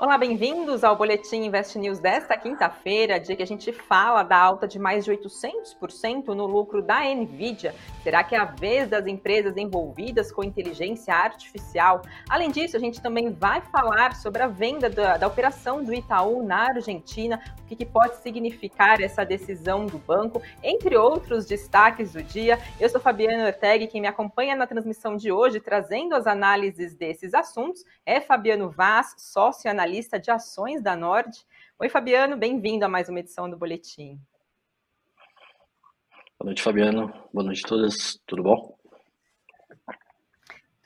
Olá, bem-vindos ao Boletim Invest News desta quinta-feira, dia que a gente fala da alta de mais de 800% no lucro da Nvidia. Será que é a vez das empresas envolvidas com inteligência artificial? Além disso, a gente também vai falar sobre a venda da, da operação do Itaú na Argentina, o que, que pode significar essa decisão do banco, entre outros destaques do dia. Eu sou Fabiana Ortega quem me acompanha na transmissão de hoje, trazendo as análises desses assuntos, é Fabiano Vaz, sócio analista analista de ações da Nord. Oi, Fabiano, bem-vindo a mais uma edição do Boletim. Boa noite, Fabiano. Boa noite a todas. Tudo bom?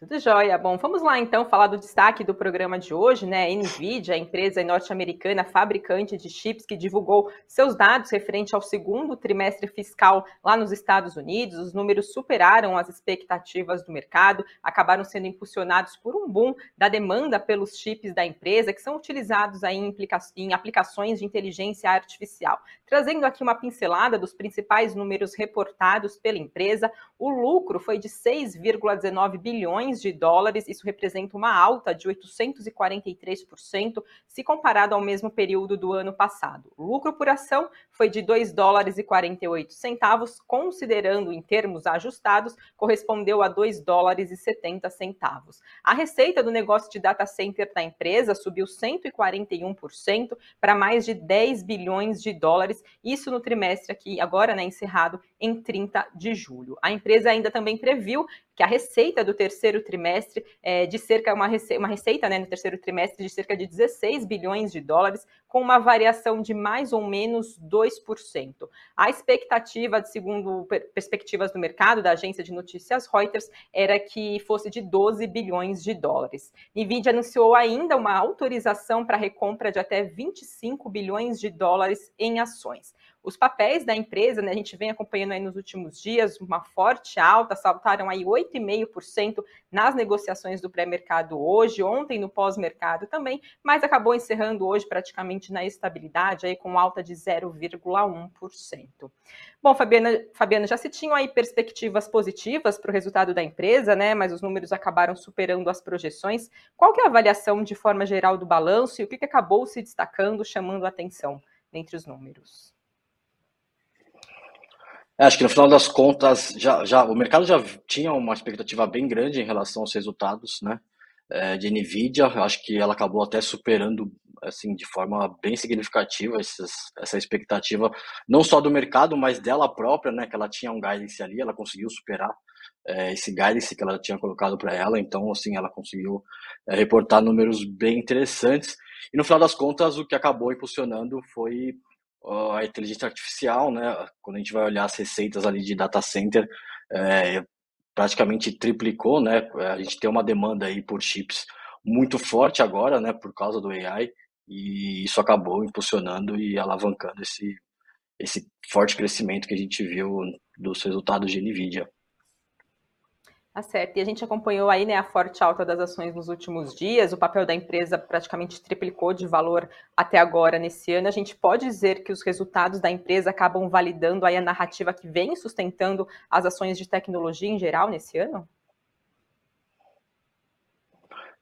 Tudo jóia. Bom, vamos lá então falar do destaque do programa de hoje, né? Nvidia, a empresa norte-americana fabricante de chips que divulgou seus dados referente ao segundo trimestre fiscal lá nos Estados Unidos. Os números superaram as expectativas do mercado, acabaram sendo impulsionados por um boom da demanda pelos chips da empresa que são utilizados aí em, aplicações de inteligência artificial. Trazendo aqui uma pincelada dos principais números reportados pela empresa, o lucro foi de 6,19 bilhões bilhões de dólares, isso representa uma alta de 843% se comparado ao mesmo período do ano passado. O lucro por ação foi de 2 dólares e 48 centavos, considerando em termos ajustados, correspondeu a 2 dólares e 70 centavos. A receita do negócio de data center da empresa subiu 141% para mais de 10 bilhões de dólares, isso no trimestre aqui agora, né, encerrado em 30 de julho. A empresa ainda também previu que a receita do terceiro trimestre é de cerca uma, rece uma receita né, no terceiro trimestre de cerca de 16 bilhões de dólares, com uma variação de mais ou menos 2%. A expectativa, de segundo perspectivas do mercado da agência de notícias Reuters, era que fosse de 12 bilhões de dólares. Nvidia anunciou ainda uma autorização para recompra de até 25 bilhões de dólares em ações. Os papéis da empresa, né, a gente vem acompanhando aí nos últimos dias, uma forte alta, saltaram aí 8,5% nas negociações do pré-mercado hoje, ontem no pós-mercado também, mas acabou encerrando hoje praticamente na estabilidade, aí com alta de 0,1%. Bom, Fabiana, Fabiana, já se tinham aí perspectivas positivas para o resultado da empresa, né? Mas os números acabaram superando as projeções. Qual que é a avaliação de forma geral do balanço e o que, que acabou se destacando, chamando a atenção dentre os números? É, acho que no final das contas, já, já, o mercado já tinha uma expectativa bem grande em relação aos resultados né, é, de NVIDIA. Acho que ela acabou até superando assim, de forma bem significativa essas, essa expectativa, não só do mercado, mas dela própria, né, que ela tinha um guidance ali, ela conseguiu superar é, esse guidance que ela tinha colocado para ela. Então, assim, ela conseguiu é, reportar números bem interessantes. E no final das contas, o que acabou impulsionando foi a inteligência artificial, né? Quando a gente vai olhar as receitas ali de data center, é, praticamente triplicou, né? A gente tem uma demanda aí por chips muito forte agora, né? Por causa do AI e isso acabou impulsionando e alavancando esse esse forte crescimento que a gente viu dos resultados de Nvidia. Tá certo. E a gente acompanhou aí né, a forte alta das ações nos últimos dias. O papel da empresa praticamente triplicou de valor até agora nesse ano. A gente pode dizer que os resultados da empresa acabam validando aí a narrativa que vem sustentando as ações de tecnologia em geral nesse ano?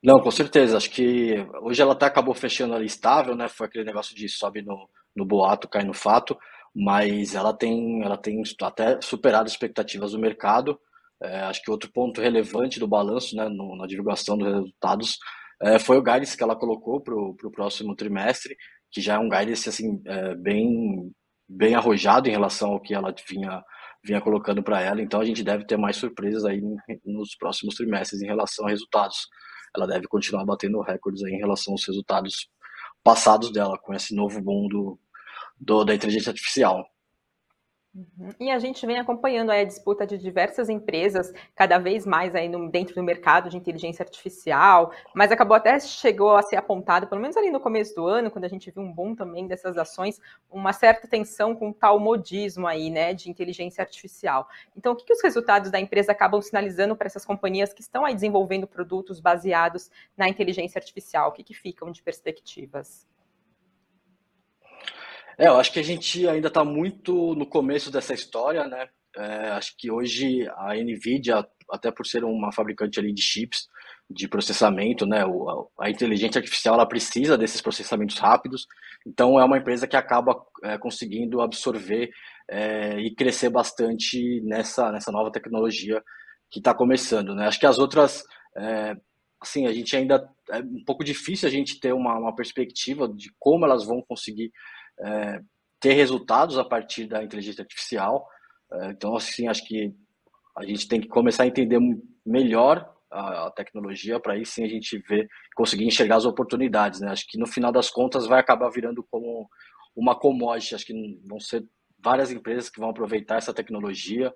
Não, com certeza. Acho que hoje ela até acabou fechando ali estável, né? Foi aquele negócio de sobe no, no boato, cai no fato, mas ela tem, ela tem até superado as expectativas do mercado. É, acho que outro ponto relevante do balanço, né, no, na divulgação dos resultados, é, foi o guidance que ela colocou para o próximo trimestre, que já é um guidance assim, é, bem, bem arrojado em relação ao que ela vinha, vinha colocando para ela. Então a gente deve ter mais surpresas aí nos próximos trimestres em relação a resultados. Ela deve continuar batendo recordes aí em relação aos resultados passados dela, com esse novo mundo do, da inteligência artificial. Uhum. E a gente vem acompanhando a disputa de diversas empresas, cada vez mais aí no, dentro do mercado de inteligência artificial, mas acabou até chegou a ser apontado, pelo menos ali no começo do ano, quando a gente viu um boom também dessas ações, uma certa tensão com tal modismo aí, né, de inteligência artificial. Então, o que, que os resultados da empresa acabam sinalizando para essas companhias que estão aí desenvolvendo produtos baseados na inteligência artificial? O que, que ficam de perspectivas? É, eu acho que a gente ainda está muito no começo dessa história, né? é, acho que hoje a Nvidia, até por ser uma fabricante ali de chips, de processamento, né, a inteligência artificial ela precisa desses processamentos rápidos, então é uma empresa que acaba é, conseguindo absorver é, e crescer bastante nessa, nessa nova tecnologia que está começando, né? Acho que as outras, é, assim, a gente ainda é um pouco difícil a gente ter uma, uma perspectiva de como elas vão conseguir é, ter resultados a partir da inteligência artificial. É, então, assim, acho que a gente tem que começar a entender melhor a, a tecnologia para aí sim a gente ver, conseguir enxergar as oportunidades, né? Acho que no final das contas vai acabar virando como uma commodity, acho que vão ser várias empresas que vão aproveitar essa tecnologia,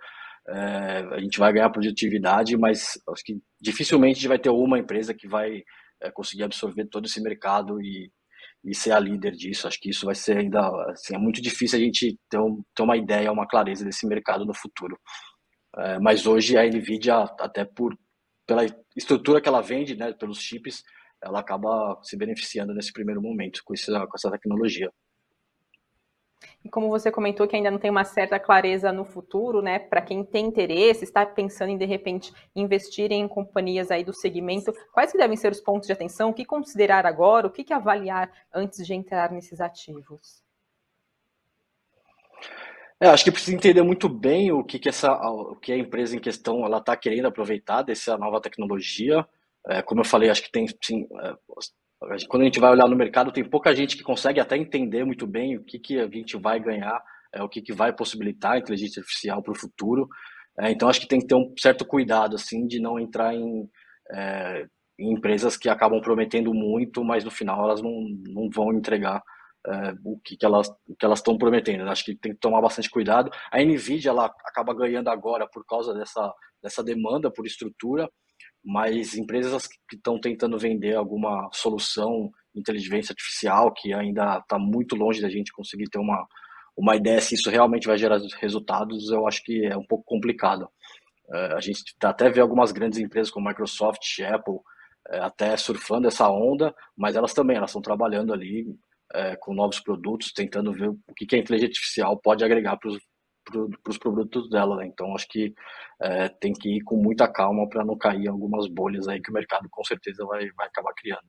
é, a gente vai ganhar produtividade, mas acho que dificilmente vai ter uma empresa que vai é, conseguir absorver todo esse mercado e, e ser a líder disso. Acho que isso vai ser ainda assim, é muito difícil a gente ter, um, ter uma ideia, uma clareza desse mercado no futuro. É, mas hoje a Nvidia, até por pela estrutura que ela vende, né, pelos chips, ela acaba se beneficiando nesse primeiro momento com com essa tecnologia. E como você comentou que ainda não tem uma certa clareza no futuro, né? Para quem tem interesse, está pensando em de repente investir em companhias aí do segmento, quais que devem ser os pontos de atenção? O que considerar agora? O que, que avaliar antes de entrar nesses ativos? É, acho que precisa entender muito bem o que, que essa, o que a empresa em questão ela está querendo aproveitar dessa nova tecnologia. É, como eu falei, acho que tem sim, é, quando a gente vai olhar no mercado, tem pouca gente que consegue até entender muito bem o que, que a gente vai ganhar, é, o que, que vai possibilitar a inteligência artificial para o futuro. É, então, acho que tem que ter um certo cuidado, assim, de não entrar em, é, em empresas que acabam prometendo muito, mas no final elas não, não vão entregar é, o que, que elas elas estão prometendo. Acho que tem que tomar bastante cuidado. A Nvidia ela acaba ganhando agora por causa dessa dessa demanda por estrutura, mas empresas que estão tentando vender alguma solução inteligência artificial que ainda está muito longe da gente conseguir ter uma, uma ideia se isso realmente vai gerar resultados, eu acho que é um pouco complicado. É, a gente tá até vê algumas grandes empresas como Microsoft, Apple, é, até surfando essa onda, mas elas também elas estão trabalhando ali é, com novos produtos, tentando ver o que, que a inteligência artificial pode agregar para os para os produtos dela. Né? Então, acho que é, tem que ir com muita calma para não cair algumas bolhas aí que o mercado com certeza vai, vai acabar criando.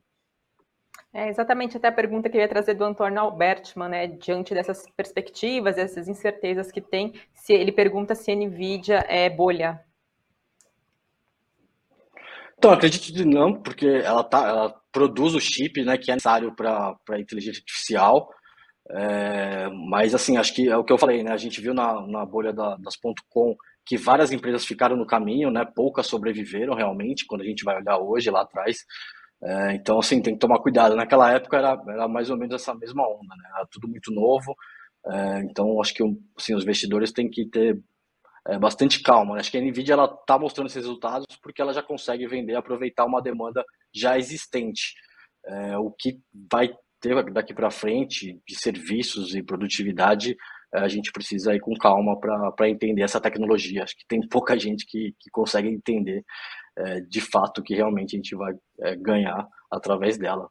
É exatamente até a pergunta que eu ia trazer do Antônio Albertman, né? Diante dessas perspectivas, dessas incertezas que tem, se ele pergunta se a Nvidia é bolha. Então, acredito que não, porque ela, tá, ela produz o chip né, que é necessário para a inteligência artificial. É, mas assim, acho que é o que eu falei, né? A gente viu na, na bolha da, das .com que várias empresas ficaram no caminho, né? Poucas sobreviveram realmente, quando a gente vai olhar hoje lá atrás. É, então, assim, tem que tomar cuidado. Naquela época era, era mais ou menos essa mesma onda, né? Era tudo muito novo. É, então, acho que assim, os investidores têm que ter é, bastante calma. Né? Acho que a Nvidia ela está mostrando esses resultados porque ela já consegue vender, aproveitar uma demanda já existente. É, o que vai ter daqui para frente de serviços e produtividade, eh, a gente precisa ir com calma para entender essa tecnologia. Acho que tem pouca gente que, que consegue entender é, de fato que realmente a gente vai é, ganhar através dela.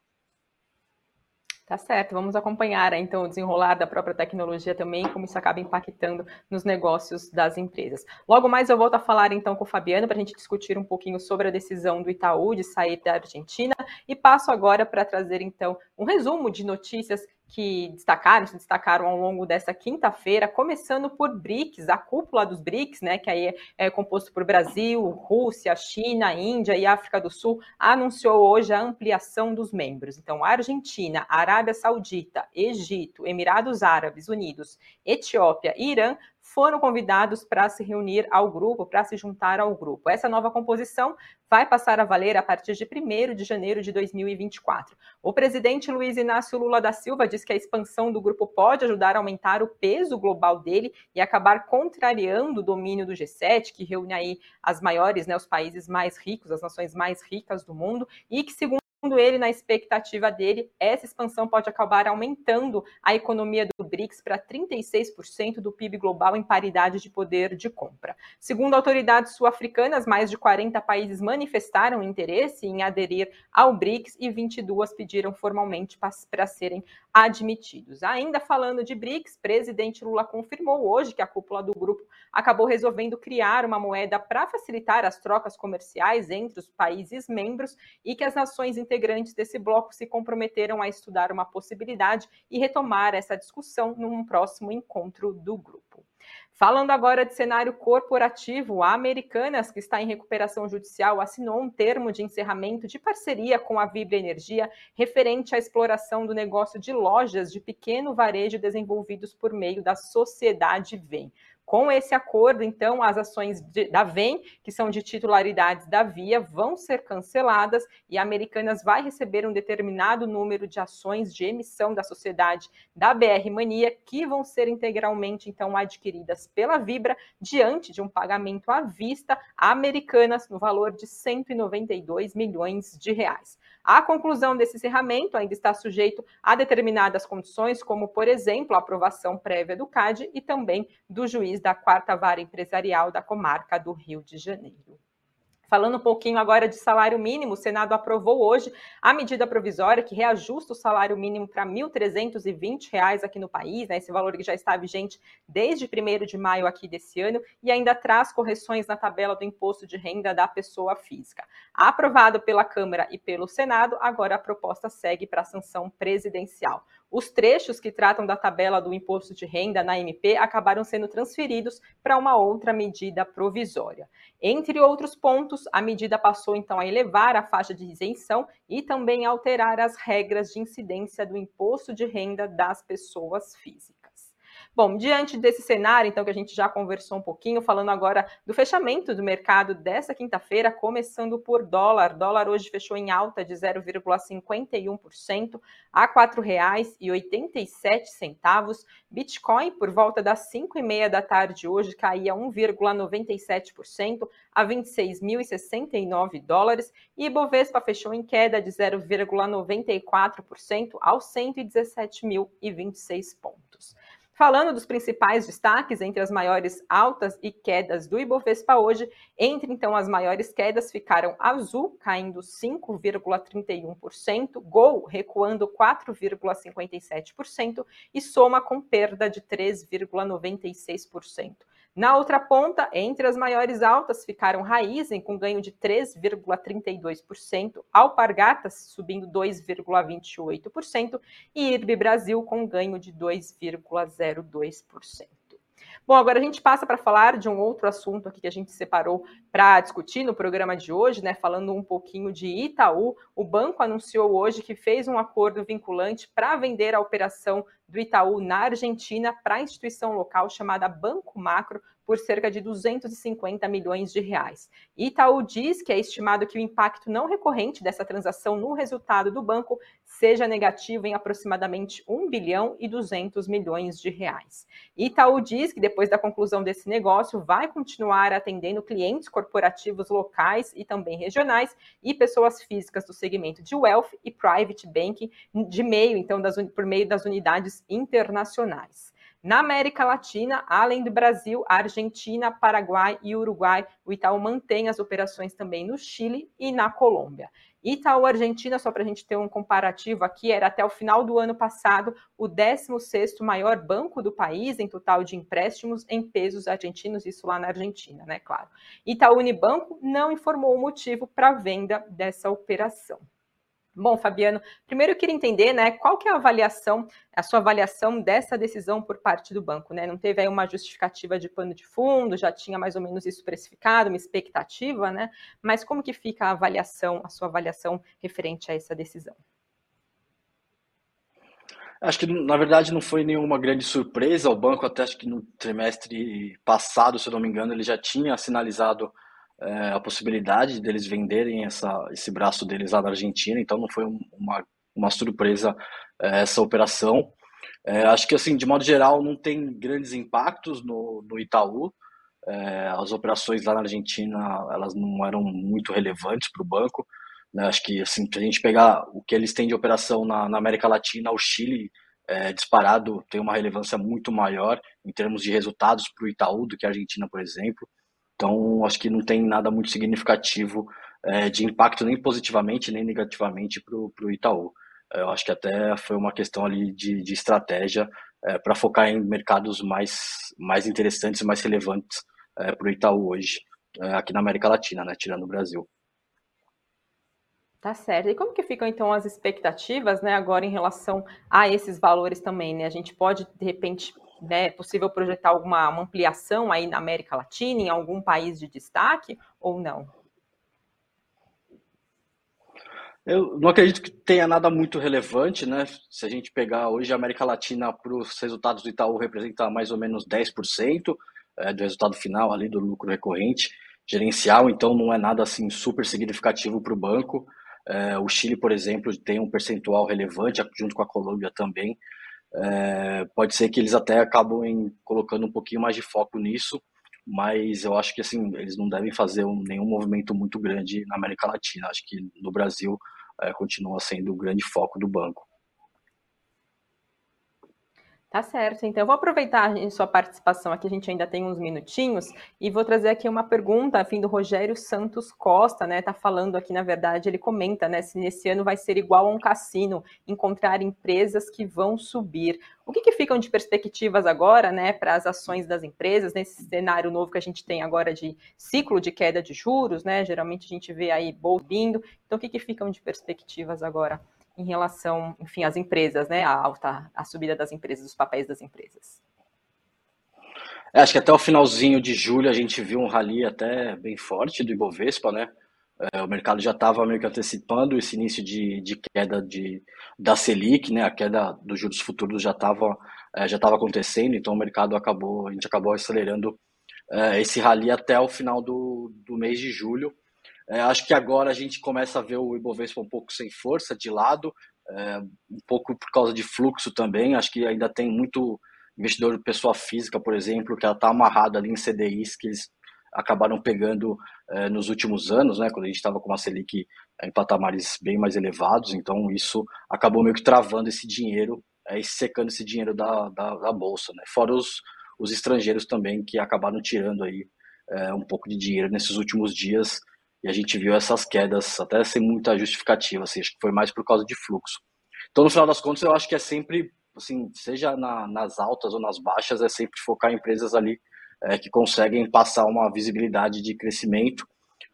Tá certo, vamos acompanhar então o desenrolar da própria tecnologia também, como isso acaba impactando nos negócios das empresas. Logo mais eu volto a falar então com o Fabiano para a gente discutir um pouquinho sobre a decisão do Itaú de sair da Argentina e passo agora para trazer então um resumo de notícias que destacaram, se destacaram ao longo dessa quinta-feira, começando por BRICS, a cúpula dos BRICS, né, que aí é, é composto por Brasil, Rússia, China, Índia e África do Sul, anunciou hoje a ampliação dos membros. Então, Argentina, Arábia Saudita, Egito, Emirados Árabes Unidos, Etiópia e Irã foram convidados para se reunir ao grupo, para se juntar ao grupo. Essa nova composição vai passar a valer a partir de 1 de janeiro de 2024. O presidente Luiz Inácio Lula da Silva diz que a expansão do grupo pode ajudar a aumentar o peso global dele e acabar contrariando o domínio do G7, que reúne aí as maiores, né, os países mais ricos, as nações mais ricas do mundo, e que, segundo Segundo ele, na expectativa dele, essa expansão pode acabar aumentando a economia do BRICS para 36% do PIB global em paridade de poder de compra. Segundo autoridades sul-africanas, mais de 40 países manifestaram interesse em aderir ao BRICS e 22 pediram formalmente para serem admitidos. Ainda falando de BRICS, presidente Lula confirmou hoje que a cúpula do grupo acabou resolvendo criar uma moeda para facilitar as trocas comerciais entre os países membros e que as nações integrantes desse bloco se comprometeram a estudar uma possibilidade e retomar essa discussão num próximo encontro do grupo. Falando agora de cenário corporativo, a Americanas, que está em recuperação judicial, assinou um termo de encerramento de parceria com a Vibra Energia referente à exploração do negócio de lojas de pequeno varejo desenvolvidos por meio da sociedade VEM. Com esse acordo, então, as ações de, da VEM, que são de titularidades da Via, vão ser canceladas e a Americanas vai receber um determinado número de ações de emissão da sociedade da BR Mania, que vão ser integralmente, então, adquiridas pela Vibra diante de um pagamento à vista a Americanas no valor de 192 milhões de reais. A conclusão desse encerramento ainda está sujeito a determinadas condições, como, por exemplo, a aprovação prévia do CAD e também do juiz da quarta vara empresarial da comarca do Rio de Janeiro. Falando um pouquinho agora de salário mínimo, o Senado aprovou hoje a medida provisória que reajusta o salário mínimo para R$ 1.320 aqui no país, né, esse valor que já está vigente desde 1 de maio aqui desse ano, e ainda traz correções na tabela do imposto de renda da pessoa física. Aprovado pela Câmara e pelo Senado, agora a proposta segue para a sanção presidencial. Os trechos que tratam da tabela do imposto de renda na MP acabaram sendo transferidos para uma outra medida provisória. Entre outros pontos, a medida passou então a elevar a faixa de isenção e também alterar as regras de incidência do imposto de renda das pessoas físicas. Bom, diante desse cenário, então, que a gente já conversou um pouquinho, falando agora do fechamento do mercado dessa quinta-feira, começando por dólar. Dólar hoje fechou em alta de 0,51% a R$ 4,87. Bitcoin, por volta das 5 e meia da tarde hoje, caía 1,97% a 26.069 dólares. E Ibovespa fechou em queda de 0,94% aos 117.026 pontos. Falando dos principais destaques entre as maiores altas e quedas do Ibovespa hoje, entre então as maiores quedas ficaram Azul caindo 5,31%, Gol recuando 4,57% e Soma com perda de 3,96%. Na outra ponta, entre as maiores altas ficaram Raizen com ganho de 3,32%, Alpargatas subindo 2,28% e IRB Brasil com ganho de 2,02%. Bom, agora a gente passa para falar de um outro assunto aqui que a gente separou para discutir no programa de hoje, né? Falando um pouquinho de Itaú. O banco anunciou hoje que fez um acordo vinculante para vender a operação do Itaú na Argentina para a instituição local chamada Banco Macro por cerca de 250 milhões de reais. Itaú diz que é estimado que o impacto não recorrente dessa transação no resultado do banco seja negativo em aproximadamente 1 bilhão e 200 milhões de reais. Itaú diz que depois da conclusão desse negócio vai continuar atendendo clientes corporativos locais e também regionais e pessoas físicas do segmento de wealth e private banking de meio, então, das, por meio das unidades internacionais. Na América Latina, além do Brasil, Argentina, Paraguai e Uruguai, o Itaú mantém as operações também no Chile e na Colômbia. Itaú Argentina, só para a gente ter um comparativo aqui, era até o final do ano passado o 16º maior banco do país em total de empréstimos em pesos argentinos, isso lá na Argentina, né, claro. Itaú Unibanco não informou o motivo para a venda dessa operação. Bom, Fabiano, primeiro eu queria entender, né, qual que é a avaliação, a sua avaliação dessa decisão por parte do banco, né? Não teve aí uma justificativa de pano de fundo, já tinha mais ou menos isso precificado, uma expectativa, né? Mas como que fica a avaliação, a sua avaliação referente a essa decisão? Acho que, na verdade, não foi nenhuma grande surpresa. O banco, até acho que no trimestre passado, se eu não me engano, ele já tinha sinalizado é, a possibilidade deles venderem essa, esse braço deles lá na Argentina, então não foi uma, uma surpresa é, essa operação. É, acho que, assim, de modo geral, não tem grandes impactos no, no Itaú. É, as operações lá na Argentina, elas não eram muito relevantes para o banco. Né? Acho que, assim, se a gente pegar o que eles têm de operação na, na América Latina, o Chile é, disparado tem uma relevância muito maior em termos de resultados para o Itaú do que a Argentina, por exemplo. Então, acho que não tem nada muito significativo é, de impacto nem positivamente nem negativamente para o Itaú. É, eu acho que até foi uma questão ali de, de estratégia é, para focar em mercados mais, mais interessantes e mais relevantes é, para o Itaú hoje, aqui na América Latina, né, tirando o Brasil. Tá certo. E como que ficam então as expectativas, né, agora em relação a esses valores também, né? A gente pode de repente, né, é possível projetar alguma ampliação aí na América Latina, em algum país de destaque ou não? Eu não acredito que tenha nada muito relevante, né? Se a gente pegar hoje a América Latina para os resultados do Itaú representa mais ou menos 10% é, do resultado final ali do lucro recorrente gerencial, então não é nada assim super significativo para o banco. É, o Chile, por exemplo, tem um percentual relevante, junto com a Colômbia também. É, pode ser que eles até acabem colocando um pouquinho mais de foco nisso, mas eu acho que assim eles não devem fazer um, nenhum movimento muito grande na América Latina. Acho que no Brasil é, continua sendo o grande foco do banco. Tá certo, então eu vou aproveitar a sua participação aqui, a gente ainda tem uns minutinhos, e vou trazer aqui uma pergunta, a fim do Rogério Santos Costa, né? Tá falando aqui, na verdade, ele comenta, né? Se nesse ano vai ser igual a um cassino, encontrar empresas que vão subir. O que, que ficam de perspectivas agora, né, para as ações das empresas, nesse cenário novo que a gente tem agora de ciclo de queda de juros, né? Geralmente a gente vê aí vindo. Então, o que, que ficam de perspectivas agora? Em relação, enfim, às empresas, né? A alta, a subida das empresas, os papéis das empresas. É, acho que até o finalzinho de julho a gente viu um rally até bem forte do Ibovespa, né? É, o mercado já estava meio que antecipando esse início de, de queda de, da Selic, né? A queda dos juros futuros já estava é, já estava acontecendo, então o mercado acabou, a gente acabou acelerando é, esse rally até o final do, do mês de julho. É, acho que agora a gente começa a ver o Ibovespa um pouco sem força, de lado, é, um pouco por causa de fluxo também. Acho que ainda tem muito investidor pessoa física, por exemplo, que ela está amarrado ali em CDIs que eles acabaram pegando é, nos últimos anos, né, quando a gente estava com uma Selic em patamares bem mais elevados, então isso acabou meio que travando esse dinheiro é, e secando esse dinheiro da, da, da bolsa, né, fora os, os estrangeiros também que acabaram tirando aí é, um pouco de dinheiro nesses últimos dias e a gente viu essas quedas até sem muita justificativa, assim, acho que foi mais por causa de fluxo. Então, no final das contas, eu acho que é sempre, assim, seja na, nas altas ou nas baixas, é sempre focar em empresas ali é, que conseguem passar uma visibilidade de crescimento,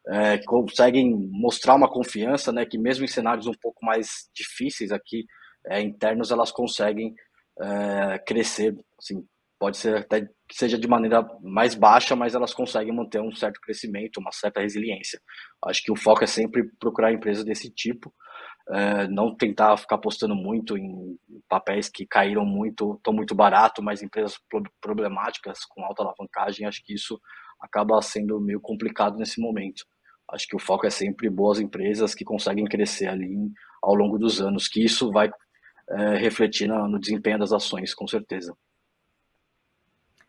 é, que conseguem mostrar uma confiança, né, que mesmo em cenários um pouco mais difíceis aqui, é, internos, elas conseguem é, crescer, assim, pode ser até que seja de maneira mais baixa, mas elas conseguem manter um certo crescimento, uma certa resiliência. Acho que o foco é sempre procurar empresas desse tipo, é, não tentar ficar apostando muito em papéis que caíram muito, estão muito barato, mas empresas problemáticas com alta alavancagem, acho que isso acaba sendo meio complicado nesse momento. Acho que o foco é sempre boas empresas que conseguem crescer ali ao longo dos anos, que isso vai é, refletir no, no desempenho das ações, com certeza.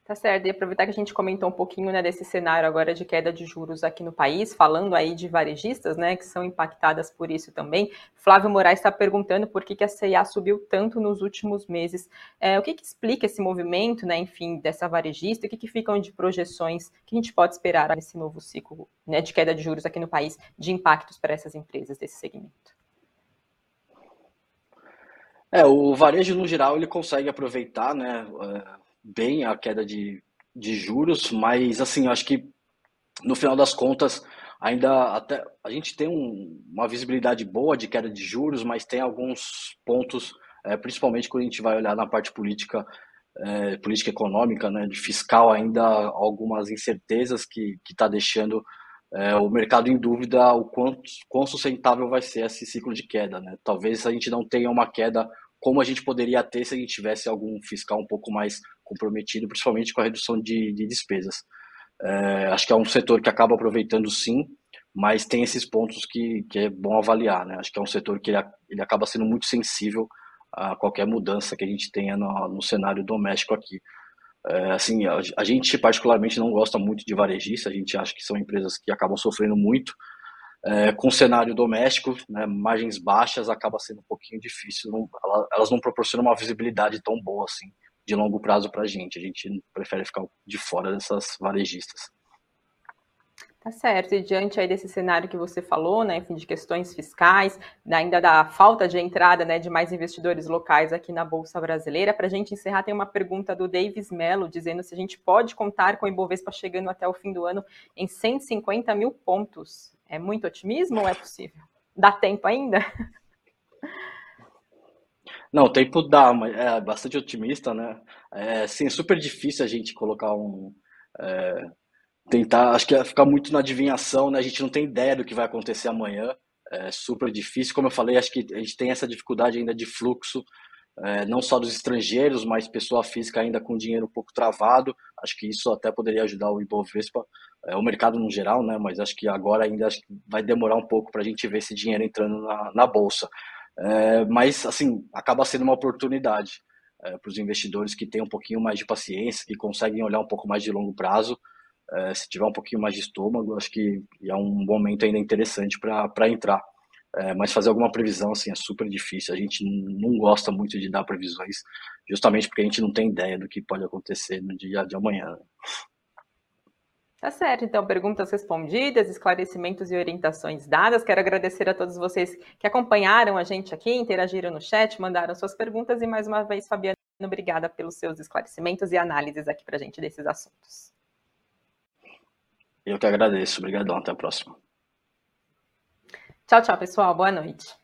Tá certo, e aproveitar que a gente comentou um pouquinho né, desse cenário agora de queda de juros aqui no país, falando aí de varejistas, né, que são impactadas por isso também. Flávio Moraes está perguntando por que, que a CIA subiu tanto nos últimos meses. É, o que, que explica esse movimento, né, enfim, dessa varejista? O que, que ficam de projeções que a gente pode esperar nesse novo ciclo né, de queda de juros aqui no país, de impactos para essas empresas desse segmento? É, o varejo no geral ele consegue aproveitar, né, é, bem a queda de, de juros, mas assim, acho que no final das contas ainda até a gente tem um, uma visibilidade boa de queda de juros, mas tem alguns pontos, é, principalmente quando a gente vai olhar na parte política, é, política econômica, né, de fiscal ainda algumas incertezas que está deixando é, o mercado em dúvida o quanto quão sustentável vai ser esse ciclo de queda, né? Talvez a gente não tenha uma queda como a gente poderia ter se a gente tivesse algum fiscal um pouco mais comprometido, principalmente com a redução de, de despesas. É, acho que é um setor que acaba aproveitando sim, mas tem esses pontos que, que é bom avaliar. Né? Acho que é um setor que ele, ele acaba sendo muito sensível a qualquer mudança que a gente tenha no, no cenário doméstico aqui. É, assim, a, a, gente particularmente não gosta muito de varejista, a gente acha que são empresas que acabam sofrendo muito é, com o cenário doméstico, né, margens baixas, acaba sendo um pouquinho difícil. Não, elas não proporcionam uma visibilidade tão boa assim de longo prazo para a gente. A gente prefere ficar de fora dessas varejistas. Tá certo. E diante aí desse cenário que você falou, né, enfim, de questões fiscais, ainda da falta de entrada, né, de mais investidores locais aqui na Bolsa Brasileira, para a gente encerrar, tem uma pergunta do Davis Mello, dizendo se a gente pode contar com o Ibovespa chegando até o fim do ano em 150 mil pontos. É muito otimismo ou é possível? Dá tempo ainda? Não, o tempo dá, mas é bastante otimista, né? É, sim, é super difícil a gente colocar um... É tentar, acho que é ficar muito na adivinhação, né? A gente não tem ideia do que vai acontecer amanhã, é super difícil. Como eu falei, acho que a gente tem essa dificuldade ainda de fluxo, é, não só dos estrangeiros, mas pessoa física ainda com dinheiro um pouco travado. Acho que isso até poderia ajudar o Ibovespa, é, o mercado no geral, né? Mas acho que agora ainda que vai demorar um pouco para a gente ver esse dinheiro entrando na, na bolsa. É, mas, assim, acaba sendo uma oportunidade é, para os investidores que têm um pouquinho mais de paciência, que conseguem olhar um pouco mais de longo prazo. É, se tiver um pouquinho mais de estômago, acho que é um momento ainda interessante para entrar. É, mas fazer alguma previsão assim é super difícil. A gente não gosta muito de dar previsões, justamente porque a gente não tem ideia do que pode acontecer no dia de amanhã. Tá certo, então, perguntas respondidas, esclarecimentos e orientações dadas. Quero agradecer a todos vocês que acompanharam a gente aqui, interagiram no chat, mandaram suas perguntas e mais uma vez, Fabiana, obrigada pelos seus esclarecimentos e análises aqui para a gente desses assuntos. Eu que agradeço. Obrigadão. Até a próxima. Tchau, tchau, pessoal. Boa noite.